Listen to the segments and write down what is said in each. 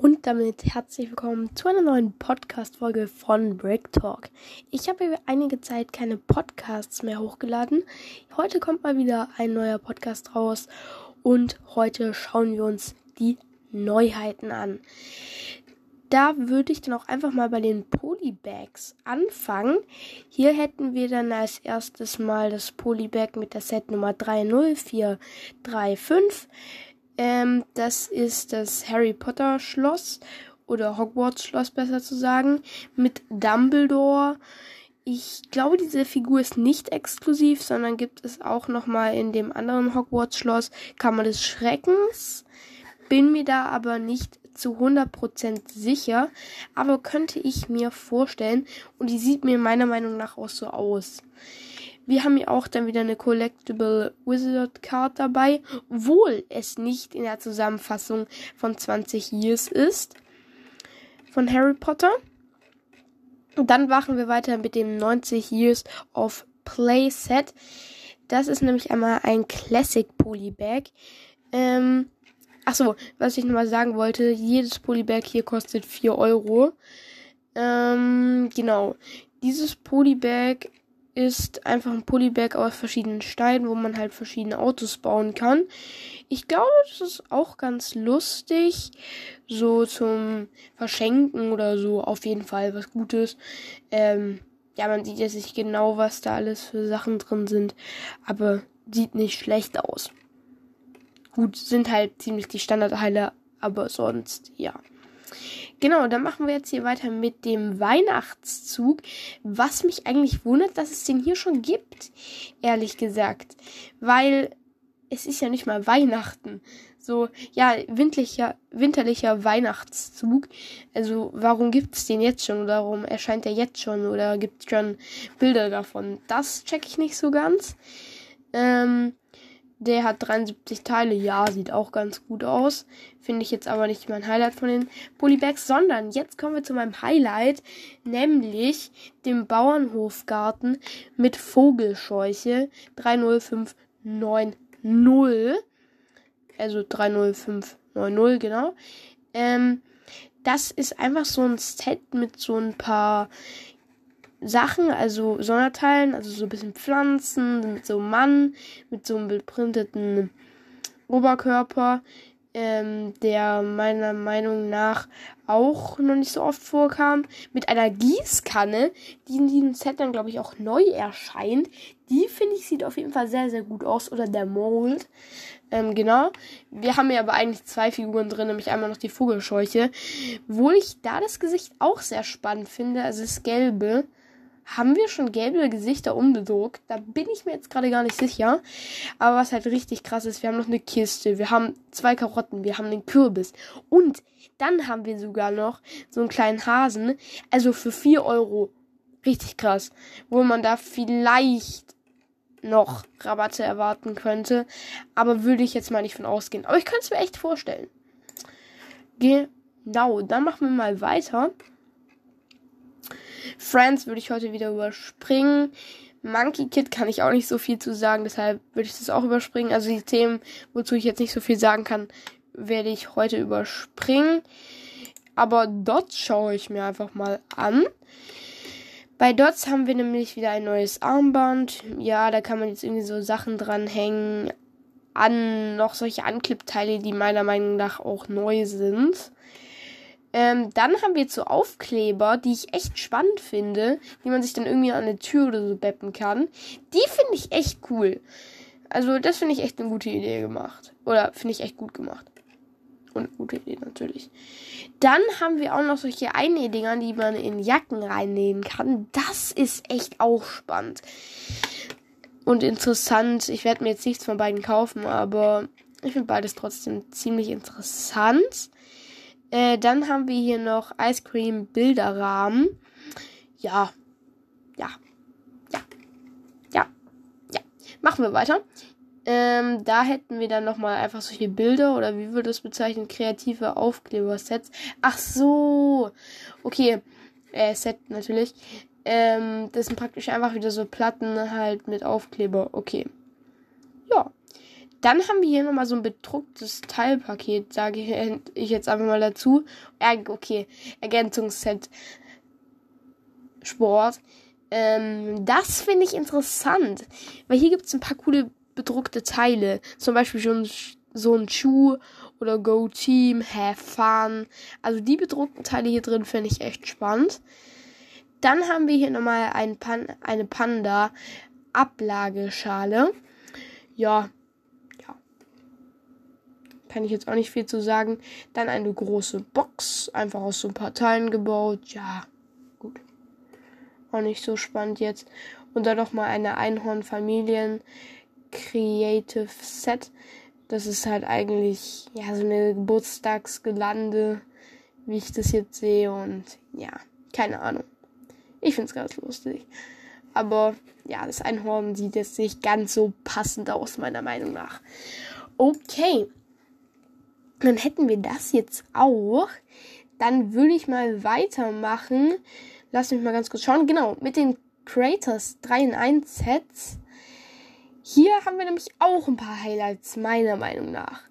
Und damit herzlich willkommen zu einer neuen Podcast-Folge von Break Talk. Ich habe über einige Zeit keine Podcasts mehr hochgeladen. Heute kommt mal wieder ein neuer Podcast raus und heute schauen wir uns die Neuheiten an. Da würde ich dann auch einfach mal bei den Polybags anfangen. Hier hätten wir dann als erstes mal das Polybag mit der Set Nummer 30435. Ähm, das ist das Harry Potter Schloss oder Hogwarts Schloss besser zu sagen mit Dumbledore. Ich glaube, diese Figur ist nicht exklusiv, sondern gibt es auch noch mal in dem anderen Hogwarts Schloss Kammer des Schreckens. Bin mir da aber nicht zu 100% sicher, aber könnte ich mir vorstellen und die sieht mir meiner Meinung nach auch so aus. Wir haben hier auch dann wieder eine Collectible Wizard Card dabei, obwohl es nicht in der Zusammenfassung von 20 Years ist. Von Harry Potter. Und dann machen wir weiter mit dem 90 Years of Play Set. Das ist nämlich einmal ein Classic Polybag. Ähm, achso, was ich nochmal sagen wollte, jedes Polybag hier kostet 4 Euro. Ähm, genau. Dieses Polybag ist einfach ein Polybag aus verschiedenen Steinen, wo man halt verschiedene Autos bauen kann. Ich glaube, das ist auch ganz lustig. So zum Verschenken oder so. Auf jeden Fall was Gutes. Ähm, ja, man sieht jetzt nicht genau, was da alles für Sachen drin sind. Aber sieht nicht schlecht aus. Gut, sind halt ziemlich die Standardteile, aber sonst, ja. Genau, dann machen wir jetzt hier weiter mit dem Weihnachtszug. Was mich eigentlich wundert, dass es den hier schon gibt, ehrlich gesagt. Weil es ist ja nicht mal Weihnachten. So, ja, winterlicher, winterlicher Weihnachtszug. Also, warum gibt es den jetzt schon? Warum erscheint er jetzt schon? Oder gibt es schon Bilder davon? Das check ich nicht so ganz. Ähm, der hat 73 Teile. Ja, sieht auch ganz gut aus. Finde ich jetzt aber nicht mein Highlight von den Polybags, sondern jetzt kommen wir zu meinem Highlight, nämlich dem Bauernhofgarten mit Vogelscheuche 30590. Also 30590, genau. Ähm, das ist einfach so ein Set mit so ein paar Sachen, also Sonderteilen, also so ein bisschen Pflanzen, mit so einem Mann, mit so einem beprinteten Oberkörper, ähm, der meiner Meinung nach auch noch nicht so oft vorkam, mit einer Gießkanne, die in diesem Set dann, glaube ich, auch neu erscheint. Die, finde ich, sieht auf jeden Fall sehr, sehr gut aus. Oder der Mold. Ähm, genau. Wir haben ja aber eigentlich zwei Figuren drin, nämlich einmal noch die Vogelscheuche. Wo ich da das Gesicht auch sehr spannend finde, also das Gelbe haben wir schon gelbe Gesichter umgedruckt. Da bin ich mir jetzt gerade gar nicht sicher. Aber was halt richtig krass ist, wir haben noch eine Kiste, wir haben zwei Karotten, wir haben einen Kürbis. Und dann haben wir sogar noch so einen kleinen Hasen. Also für 4 Euro. Richtig krass. Wo man da vielleicht noch Rabatte erwarten könnte. Aber würde ich jetzt mal nicht von ausgehen. Aber ich könnte es mir echt vorstellen. Genau, dann machen wir mal weiter. Friends würde ich heute wieder überspringen. Monkey Kid kann ich auch nicht so viel zu sagen, deshalb würde ich das auch überspringen. Also die Themen, wozu ich jetzt nicht so viel sagen kann, werde ich heute überspringen. Aber Dots schaue ich mir einfach mal an. Bei Dots haben wir nämlich wieder ein neues Armband. Ja, da kann man jetzt irgendwie so Sachen dranhängen. An noch solche Anklippteile, die meiner Meinung nach auch neu sind. Ähm, dann haben wir zu Aufkleber, die ich echt spannend finde, die man sich dann irgendwie an eine Tür oder so beppen kann. Die finde ich echt cool. Also, das finde ich echt eine gute Idee gemacht. Oder finde ich echt gut gemacht. Und eine gute Idee natürlich. Dann haben wir auch noch solche Einnähdinger, die man in Jacken reinnähen kann. Das ist echt auch spannend. Und interessant. Ich werde mir jetzt nichts von beiden kaufen, aber ich finde beides trotzdem ziemlich interessant. Äh, dann haben wir hier noch Ice Cream Bilderrahmen. Ja. Ja. Ja. Ja. Ja. Machen wir weiter. Ähm, da hätten wir dann nochmal einfach solche Bilder oder wie würde das bezeichnen? Kreative Aufklebersets. Ach so. Okay. Äh, Set natürlich. Ähm, das sind praktisch einfach wieder so Platten halt mit Aufkleber. Okay. Ja. Dann haben wir hier nochmal so ein bedrucktes Teilpaket, sage ich jetzt einfach mal dazu. Okay, Ergänzungsset Sport. Ähm, das finde ich interessant, weil hier gibt es ein paar coole bedruckte Teile. Zum Beispiel schon so ein Schuh oder Go Team, Have Fun. Also die bedruckten Teile hier drin finde ich echt spannend. Dann haben wir hier nochmal ein Pan eine Panda Ablageschale. Ja, ja. Kann ich jetzt auch nicht viel zu sagen. Dann eine große Box, einfach aus so ein paar Teilen gebaut. Ja, gut. Auch nicht so spannend jetzt. Und dann nochmal eine Einhorn-Familien Creative Set. Das ist halt eigentlich ja so eine Geburtstagsgelande, wie ich das jetzt sehe. Und ja, keine Ahnung. Ich finde es ganz lustig. Aber ja, das Einhorn sieht jetzt nicht ganz so passend aus, meiner Meinung nach. Okay. Dann hätten wir das jetzt auch. Dann würde ich mal weitermachen. Lass mich mal ganz kurz schauen. Genau, mit den Creators 3 in 1 Sets. Hier haben wir nämlich auch ein paar Highlights, meiner Meinung nach.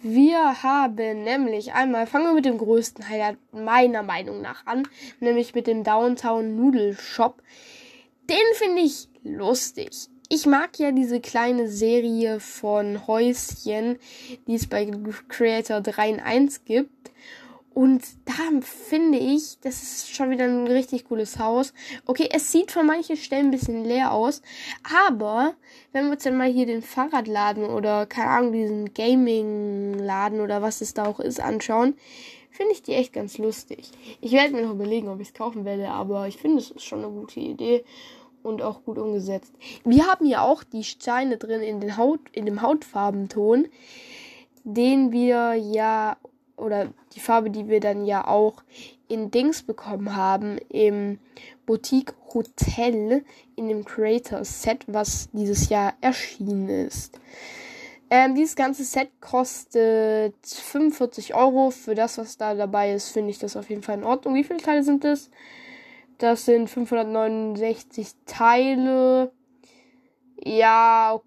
Wir haben nämlich einmal, fangen wir mit dem größten Highlight meiner Meinung nach an, nämlich mit dem Downtown Noodle Shop. Den finde ich lustig. Ich mag ja diese kleine Serie von Häuschen, die es bei Creator 3 in 1 gibt. Und da finde ich, das ist schon wieder ein richtig cooles Haus. Okay, es sieht von manchen Stellen ein bisschen leer aus. Aber wenn wir uns dann mal hier den Fahrradladen oder, keine Ahnung, diesen Gaming-Laden oder was es da auch ist, anschauen, finde ich die echt ganz lustig. Ich werde mir noch überlegen, ob ich es kaufen werde, aber ich finde, es ist schon eine gute Idee und auch gut umgesetzt. Wir haben hier auch die Steine drin in, den Haut, in dem Hautfarbenton, den wir ja oder die Farbe, die wir dann ja auch in Dings bekommen haben, im Boutique Hotel, in dem Creator Set, was dieses Jahr erschienen ist. Ähm, dieses ganze Set kostet 45 Euro. Für das, was da dabei ist, finde ich das auf jeden Fall in Ordnung. Wie viele Teile sind das? Das sind 569 Teile. Ja,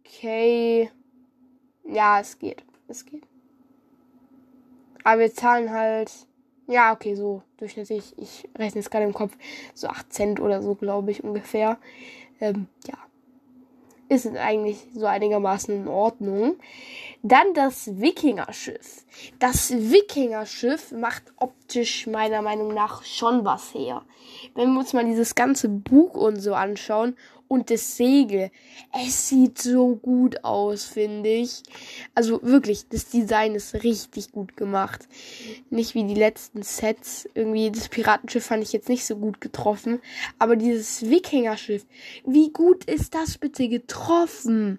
okay. Ja, es geht. Es geht. Aber wir zahlen halt, ja, okay, so durchschnittlich, ich rechne es gerade im Kopf, so 8 Cent oder so, glaube ich, ungefähr. Ähm, ja. Ist eigentlich so einigermaßen in Ordnung. Dann das Wikingerschiff. Das Wikingerschiff macht optisch meiner Meinung nach schon was her. Wenn wir uns mal dieses ganze Buch und so anschauen und das Segel. Es sieht so gut aus, finde ich. Also wirklich, das Design ist richtig gut gemacht. Nicht wie die letzten Sets. Irgendwie das Piratenschiff fand ich jetzt nicht so gut getroffen. Aber dieses Wikingerschiff, wie gut ist das bitte getroffen?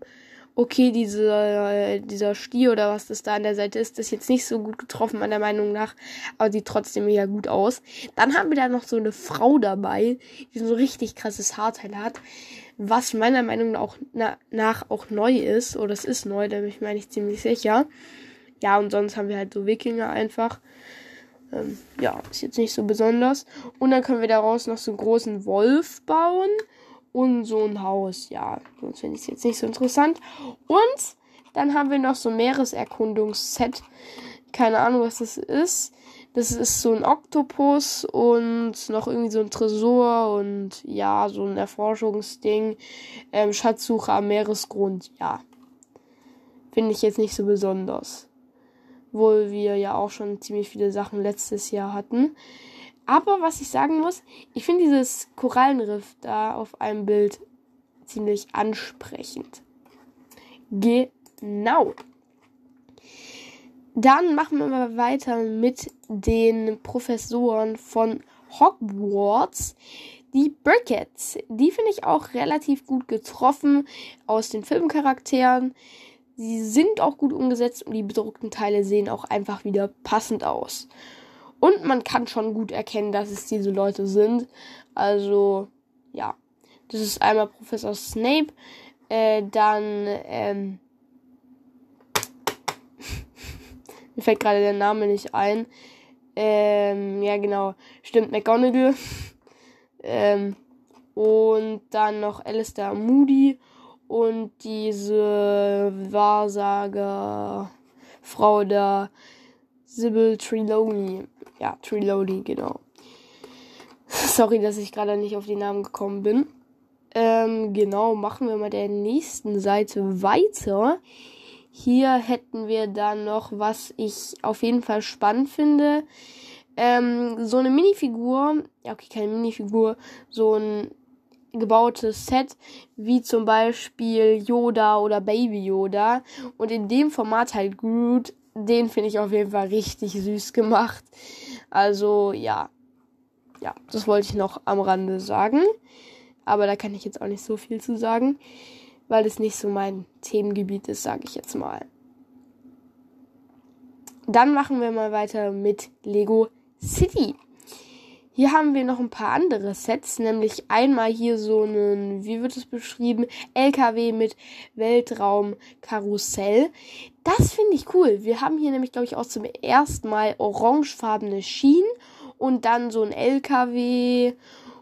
Okay, diese, äh, dieser Stier oder was das da an der Seite ist, ist jetzt nicht so gut getroffen, meiner Meinung nach, aber sieht trotzdem mega gut aus. Dann haben wir da noch so eine Frau dabei, die so richtig krasses Haarteil hat, was meiner Meinung nach auch, na, nach auch neu ist, oder es ist neu, da bin ich mir eigentlich ziemlich sicher. Ja, und sonst haben wir halt so Wikinger einfach. Ähm, ja, ist jetzt nicht so besonders. Und dann können wir daraus noch so einen großen Wolf bauen und so ein Haus. Ja, sonst finde ich es jetzt nicht so interessant. Und dann haben wir noch so ein Meereserkundungsset. Keine Ahnung, was das ist. Das ist so ein Oktopus und noch irgendwie so ein Tresor und ja, so ein Erforschungsding. Ähm, Schatzsuche am Meeresgrund, ja. Finde ich jetzt nicht so besonders. Wohl wir ja auch schon ziemlich viele Sachen letztes Jahr hatten. Aber was ich sagen muss, ich finde dieses Korallenriff da auf einem Bild ziemlich ansprechend. Genau. Dann machen wir mal weiter mit den Professoren von Hogwarts. Die Brickets, die finde ich auch relativ gut getroffen aus den Filmcharakteren. Sie sind auch gut umgesetzt und die bedruckten Teile sehen auch einfach wieder passend aus. Und man kann schon gut erkennen, dass es diese Leute sind. Also, ja. Das ist einmal Professor Snape, äh, dann, ähm, mir fällt gerade der Name nicht ein. Ähm, ja, genau. Stimmt, McGonagall. ähm, und dann noch Alistair Moody und diese Wahrsager Frau da Sybil Trelawney. Ja, Trelawney, genau. Sorry, dass ich gerade nicht auf die Namen gekommen bin. Ähm, genau, machen wir mal der nächsten Seite weiter. Hier hätten wir dann noch, was ich auf jeden Fall spannend finde. Ähm, so eine Minifigur, ja, okay, keine Minifigur, so ein gebautes Set, wie zum Beispiel Yoda oder Baby Yoda. Und in dem Format halt Groot, den finde ich auf jeden Fall richtig süß gemacht. Also, ja. Ja, das wollte ich noch am Rande sagen. Aber da kann ich jetzt auch nicht so viel zu sagen, weil es nicht so mein Themengebiet ist, sage ich jetzt mal. Dann machen wir mal weiter mit Lego City. Hier haben wir noch ein paar andere Sets, nämlich einmal hier so einen, wie wird es beschrieben, LKW mit Weltraumkarussell. Das finde ich cool. Wir haben hier nämlich, glaube ich, auch zum ersten Mal orangefarbene Schienen und dann so ein LKW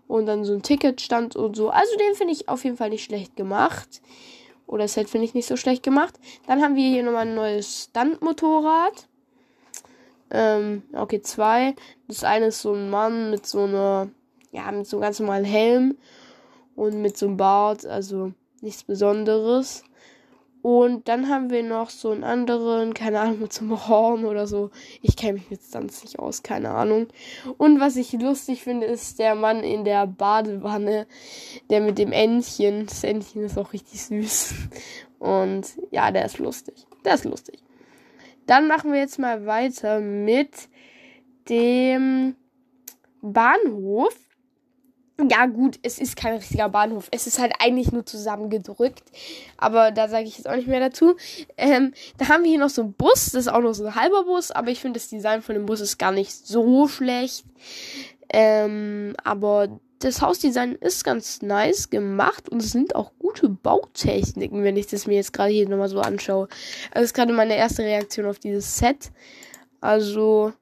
und dann so ein Ticketstand und so. Also den finde ich auf jeden Fall nicht schlecht gemacht. Oder das Set finde ich nicht so schlecht gemacht. Dann haben wir hier nochmal ein neues Stunt-Motorrad. Ähm, okay, zwei. Das eine ist so ein Mann mit so einer, ja, mit so einem ganz normalen Helm und mit so einem Bart, also nichts Besonderes. Und dann haben wir noch so einen anderen, keine Ahnung, mit so einem Horn oder so. Ich kenne mich mit Stunts nicht aus, keine Ahnung. Und was ich lustig finde, ist der Mann in der Badewanne, der mit dem Entchen. Das Entchen ist auch richtig süß. Und ja, der ist lustig. Der ist lustig. Dann machen wir jetzt mal weiter mit dem Bahnhof ja gut, es ist kein richtiger Bahnhof. Es ist halt eigentlich nur zusammengedrückt. Aber da sage ich jetzt auch nicht mehr dazu. Ähm, da haben wir hier noch so einen Bus. Das ist auch nur so ein halber Bus. Aber ich finde das Design von dem Bus ist gar nicht so schlecht. Ähm, aber das Hausdesign ist ganz nice gemacht. Und es sind auch gute Bautechniken, wenn ich das mir jetzt gerade hier nochmal so anschaue. Das ist gerade meine erste Reaktion auf dieses Set. Also,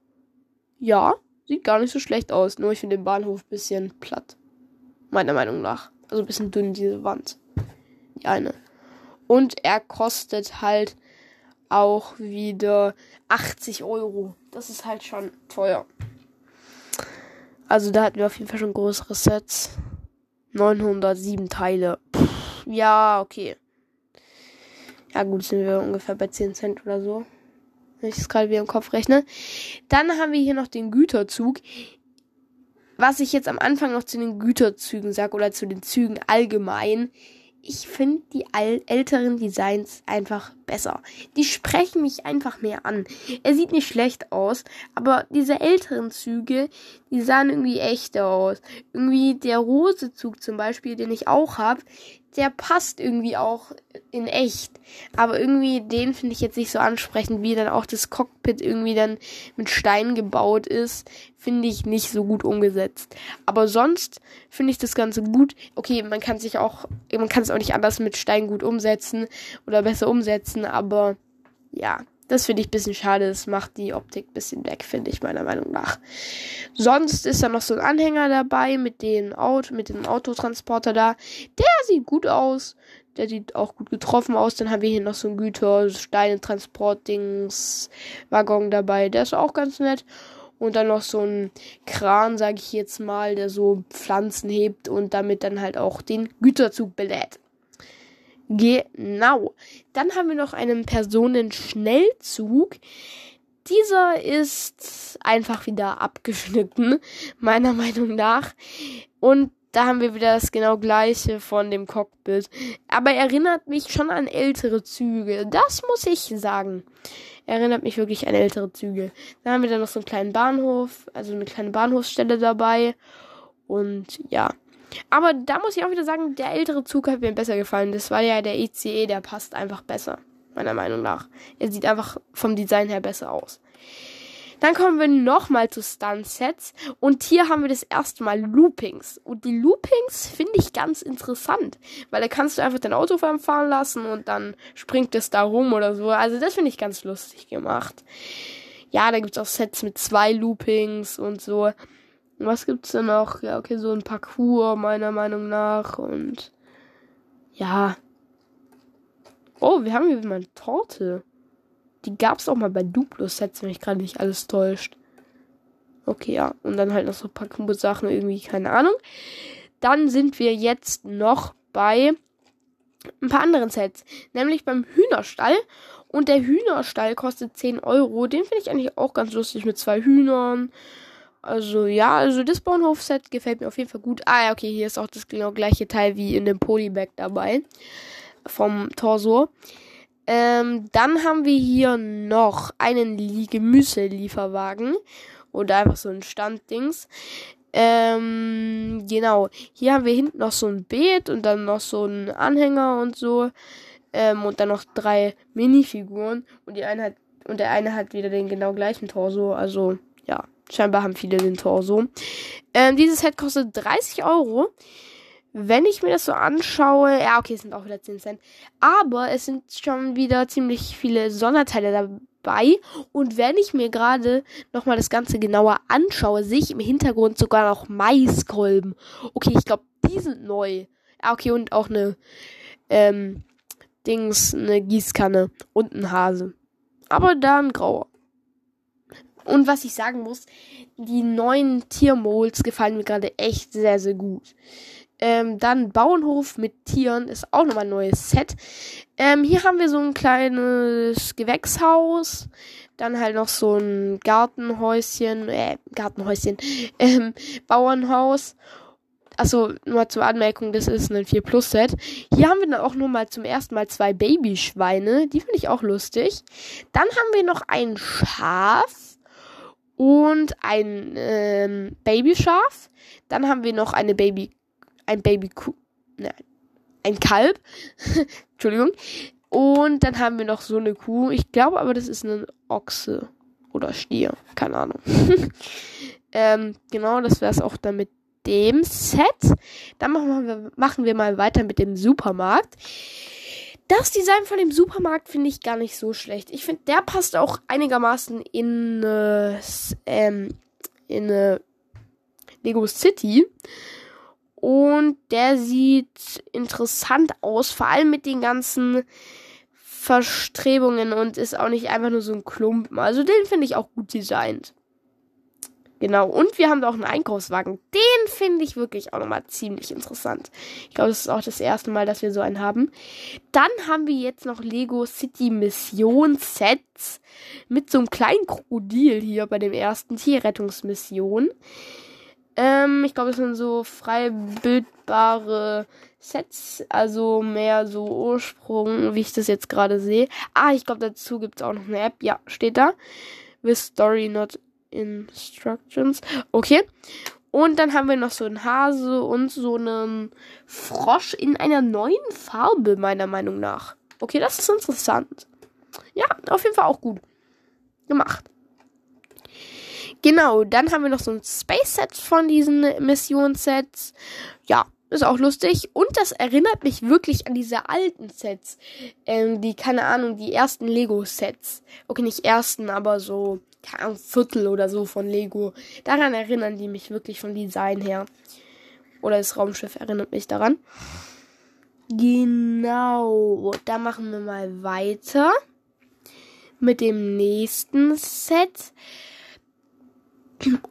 ja, sieht gar nicht so schlecht aus. Nur ich finde den Bahnhof ein bisschen platt. Meiner Meinung nach. Also ein bisschen dünn, diese Wand. Die eine. Und er kostet halt auch wieder 80 Euro. Das ist halt schon teuer. Also da hatten wir auf jeden Fall schon größere Sets. 907 Teile. Pff, ja, okay. Ja gut, sind wir ungefähr bei 10 Cent oder so. Wenn ich das gerade wieder im Kopf rechne. Dann haben wir hier noch den Güterzug was ich jetzt am Anfang noch zu den Güterzügen sage oder zu den Zügen allgemein, ich finde die älteren Designs einfach besser. Die sprechen mich einfach mehr an. Er sieht nicht schlecht aus, aber diese älteren Züge, die sahen irgendwie echter aus. Irgendwie der Rosezug zum Beispiel, den ich auch habe, der passt irgendwie auch in echt. Aber irgendwie den finde ich jetzt nicht so ansprechend, wie dann auch das Cockpit irgendwie dann mit Stein gebaut ist. Finde ich nicht so gut umgesetzt. Aber sonst finde ich das Ganze gut. Okay, man kann sich auch, man kann es auch nicht anders mit Stein gut umsetzen oder besser umsetzen, aber ja, das finde ich ein bisschen schade. Das macht die Optik ein bisschen weg, finde ich, meiner Meinung nach. Sonst ist da noch so ein Anhänger dabei mit, den Auto, mit dem Autotransporter da. Der sieht gut aus. Der sieht auch gut getroffen aus. Dann haben wir hier noch so ein Güter, Steine, Transportdings, Waggon dabei. Der ist auch ganz nett. Und dann noch so ein Kran, sage ich jetzt mal, der so Pflanzen hebt und damit dann halt auch den Güterzug belädt. Genau. Dann haben wir noch einen Personenschnellzug. Dieser ist einfach wieder abgeschnitten, meiner Meinung nach. Und da haben wir wieder das genau gleiche von dem Cockpit. Aber erinnert mich schon an ältere Züge. Das muss ich sagen. Erinnert mich wirklich an ältere Züge. Dann haben wir dann noch so einen kleinen Bahnhof, also eine kleine Bahnhofsstelle dabei. Und ja. Aber da muss ich auch wieder sagen, der ältere Zug hat mir besser gefallen. Das war ja der ECE, der passt einfach besser. Meiner Meinung nach. Er sieht einfach vom Design her besser aus. Dann kommen wir nochmal zu Stunt-Sets. Und hier haben wir das erste Mal Loopings. Und die Loopings finde ich ganz interessant. Weil da kannst du einfach dein Auto fahren lassen und dann springt es da rum oder so. Also das finde ich ganz lustig gemacht. Ja, da gibt es auch Sets mit zwei Loopings und so. Was gibt's denn noch? Ja, okay, so ein Parcours meiner Meinung nach und ja, Oh, wir haben hier mal eine Torte. Die gab es auch mal bei Duplo-Sets, wenn mich gerade nicht alles täuscht. Okay, ja. Und dann halt noch so ein paar Sachen, irgendwie, keine Ahnung. Dann sind wir jetzt noch bei ein paar anderen Sets. Nämlich beim Hühnerstall. Und der Hühnerstall kostet 10 Euro. Den finde ich eigentlich auch ganz lustig mit zwei Hühnern. Also ja, also das Bauernhof-Set gefällt mir auf jeden Fall gut. Ah ja, okay, hier ist auch das genau gleiche Teil wie in dem Polybag dabei. Vom Torso. Ähm, dann haben wir hier noch einen Gemüselieferwagen. Oder einfach so ein Standdings. Ähm, genau. Hier haben wir hinten noch so ein Beet und dann noch so ein Anhänger und so. Ähm, und dann noch drei Minifiguren. Und die eine hat, und der eine hat wieder den genau gleichen Torso. Also, ja. Scheinbar haben viele den Torso. Ähm, dieses Set kostet 30 Euro. Wenn ich mir das so anschaue, ja, okay, es sind auch wieder 10 Cent. Aber es sind schon wieder ziemlich viele Sonderteile dabei. Und wenn ich mir gerade nochmal das Ganze genauer anschaue, sehe ich im Hintergrund sogar noch Maiskolben. Okay, ich glaube, die sind neu. Ja, okay, und auch eine, ähm, Dings, eine Gießkanne und ein Hase. Aber da ein grauer. Und was ich sagen muss, die neuen Tiermolds gefallen mir gerade echt sehr, sehr gut. Ähm, dann Bauernhof mit Tieren ist auch nochmal ein neues Set. Ähm, hier haben wir so ein kleines Gewächshaus. Dann halt noch so ein Gartenhäuschen, äh, Gartenhäuschen, ähm, Bauernhaus. Achso, nur zur Anmerkung, das ist ein 4 Plus Set. Hier haben wir dann auch nur mal zum ersten Mal zwei Babyschweine. Die finde ich auch lustig. Dann haben wir noch ein Schaf und ein ähm, Babyschaf. Dann haben wir noch eine Baby, ein Babykuh, nein, ein Kalb. Entschuldigung. Und dann haben wir noch so eine Kuh. Ich glaube aber, das ist ein Ochse oder Stier. Keine Ahnung. ähm, genau, das wäre es auch dann mit dem Set. Dann machen wir, machen wir mal weiter mit dem Supermarkt. Das Design von dem Supermarkt finde ich gar nicht so schlecht. Ich finde, der passt auch einigermaßen in, äh, ähm, in äh, Lego City. Und der sieht interessant aus, vor allem mit den ganzen Verstrebungen und ist auch nicht einfach nur so ein Klumpen. Also den finde ich auch gut designt. Genau. Und wir haben da auch einen Einkaufswagen. Den finde ich wirklich auch nochmal ziemlich interessant. Ich glaube, das ist auch das erste Mal, dass wir so einen haben. Dann haben wir jetzt noch Lego City Mission Sets mit so einem kleinen Krokodil hier bei dem ersten Tierrettungsmission. Ähm, ich glaube, das sind so frei bildbare Sets, also mehr so Ursprung, wie ich das jetzt gerade sehe. Ah, ich glaube, dazu gibt es auch noch eine App. Ja, steht da. With Story Not Instructions. Okay. Und dann haben wir noch so einen Hase und so einen Frosch in einer neuen Farbe, meiner Meinung nach. Okay, das ist interessant. Ja, auf jeden Fall auch gut gemacht. Genau, dann haben wir noch so ein Space-Set von diesen Missionssets. Ja, ist auch lustig. Und das erinnert mich wirklich an diese alten Sets. Ähm, die, keine Ahnung, die ersten Lego-Sets. Okay, nicht ersten, aber so keine Ahnung, Viertel oder so von Lego. Daran erinnern die mich wirklich vom Design her. Oder das Raumschiff erinnert mich daran. Genau. Da machen wir mal weiter. Mit dem nächsten Set.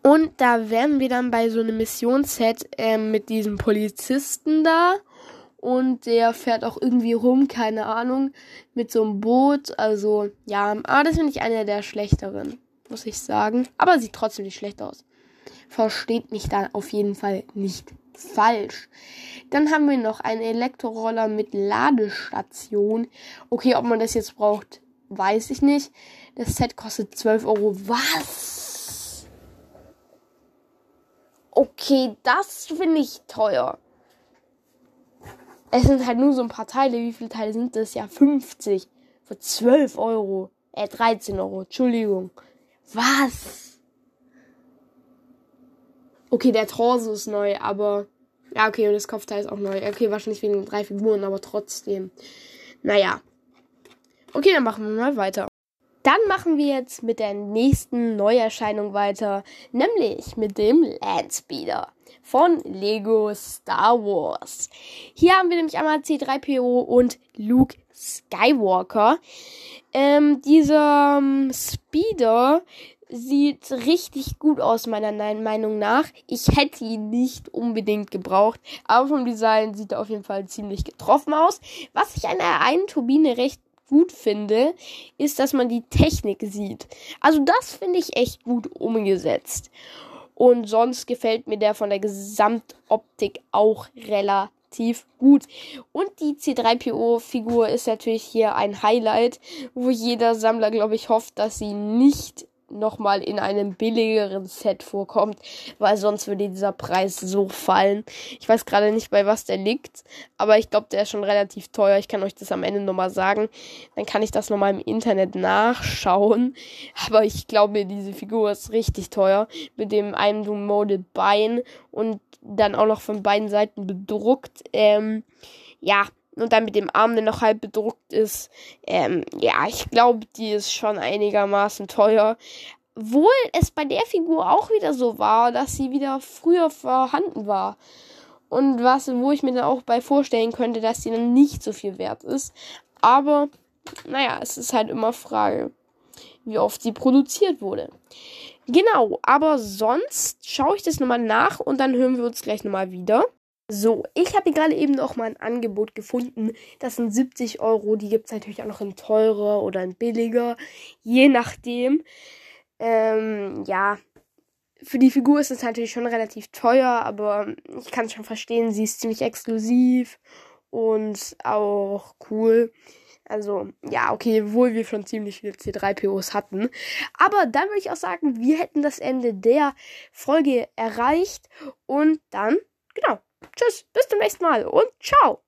Und da wären wir dann bei so einem Missionsset äh, mit diesem Polizisten da. Und der fährt auch irgendwie rum, keine Ahnung, mit so einem Boot. Also, ja, aber das finde ich einer der schlechteren muss ich sagen. Aber sieht trotzdem nicht schlecht aus. Versteht mich da auf jeden Fall nicht falsch. Dann haben wir noch einen Elektroroller mit Ladestation. Okay, ob man das jetzt braucht, weiß ich nicht. Das Set kostet 12 Euro. Was? Okay, das finde ich teuer. Es sind halt nur so ein paar Teile. Wie viele Teile sind das? Ja, 50. Für 12 Euro. Äh, 13 Euro. Entschuldigung. Was? Okay, der Torso ist neu, aber. Ja, okay, und das Kopfteil ist auch neu. Okay, wahrscheinlich wegen drei Figuren, aber trotzdem. Naja. Okay, dann machen wir mal weiter. Dann machen wir jetzt mit der nächsten Neuerscheinung weiter, nämlich mit dem Landspeeder von Lego Star Wars. Hier haben wir nämlich einmal C3PO und Luke Skywalker. Ähm, dieser ähm, Speeder sieht richtig gut aus, meiner Meinung nach. Ich hätte ihn nicht unbedingt gebraucht, aber vom Design sieht er auf jeden Fall ziemlich getroffen aus. Was ich an der einen Turbine recht gut finde, ist, dass man die Technik sieht. Also das finde ich echt gut umgesetzt. Und sonst gefällt mir der von der Gesamtoptik auch relativ gut. Und die C3PO-Figur ist natürlich hier ein Highlight, wo jeder Sammler, glaube ich, hofft, dass sie nicht nochmal in einem billigeren Set vorkommt, weil sonst würde dieser Preis so fallen. Ich weiß gerade nicht, bei was der liegt, aber ich glaube, der ist schon relativ teuer. Ich kann euch das am Ende nochmal sagen. Dann kann ich das nochmal im Internet nachschauen. Aber ich glaube, diese Figur ist richtig teuer. Mit dem einem Molded Bein und dann auch noch von beiden Seiten bedruckt. Ähm, ja, und dann mit dem Arm, der noch halb bedruckt ist. Ähm, ja, ich glaube, die ist schon einigermaßen teuer. Wohl es bei der Figur auch wieder so war, dass sie wieder früher vorhanden war. Und was, wo ich mir dann auch bei vorstellen könnte, dass sie dann nicht so viel wert ist. Aber, naja, es ist halt immer Frage, wie oft sie produziert wurde. Genau, aber sonst schaue ich das nochmal nach und dann hören wir uns gleich nochmal wieder. So, ich habe gerade eben noch mal ein Angebot gefunden. Das sind 70 Euro. Die gibt es natürlich auch noch in teurer oder in billiger. Je nachdem. Ähm, ja. Für die Figur ist es natürlich schon relativ teuer, aber ich kann es schon verstehen. Sie ist ziemlich exklusiv und auch cool. Also, ja, okay, wohl wir schon ziemlich viele C3POs hatten. Aber dann würde ich auch sagen, wir hätten das Ende der Folge erreicht. Und dann, genau, Tschüss, bis zum nächsten Mal und ciao.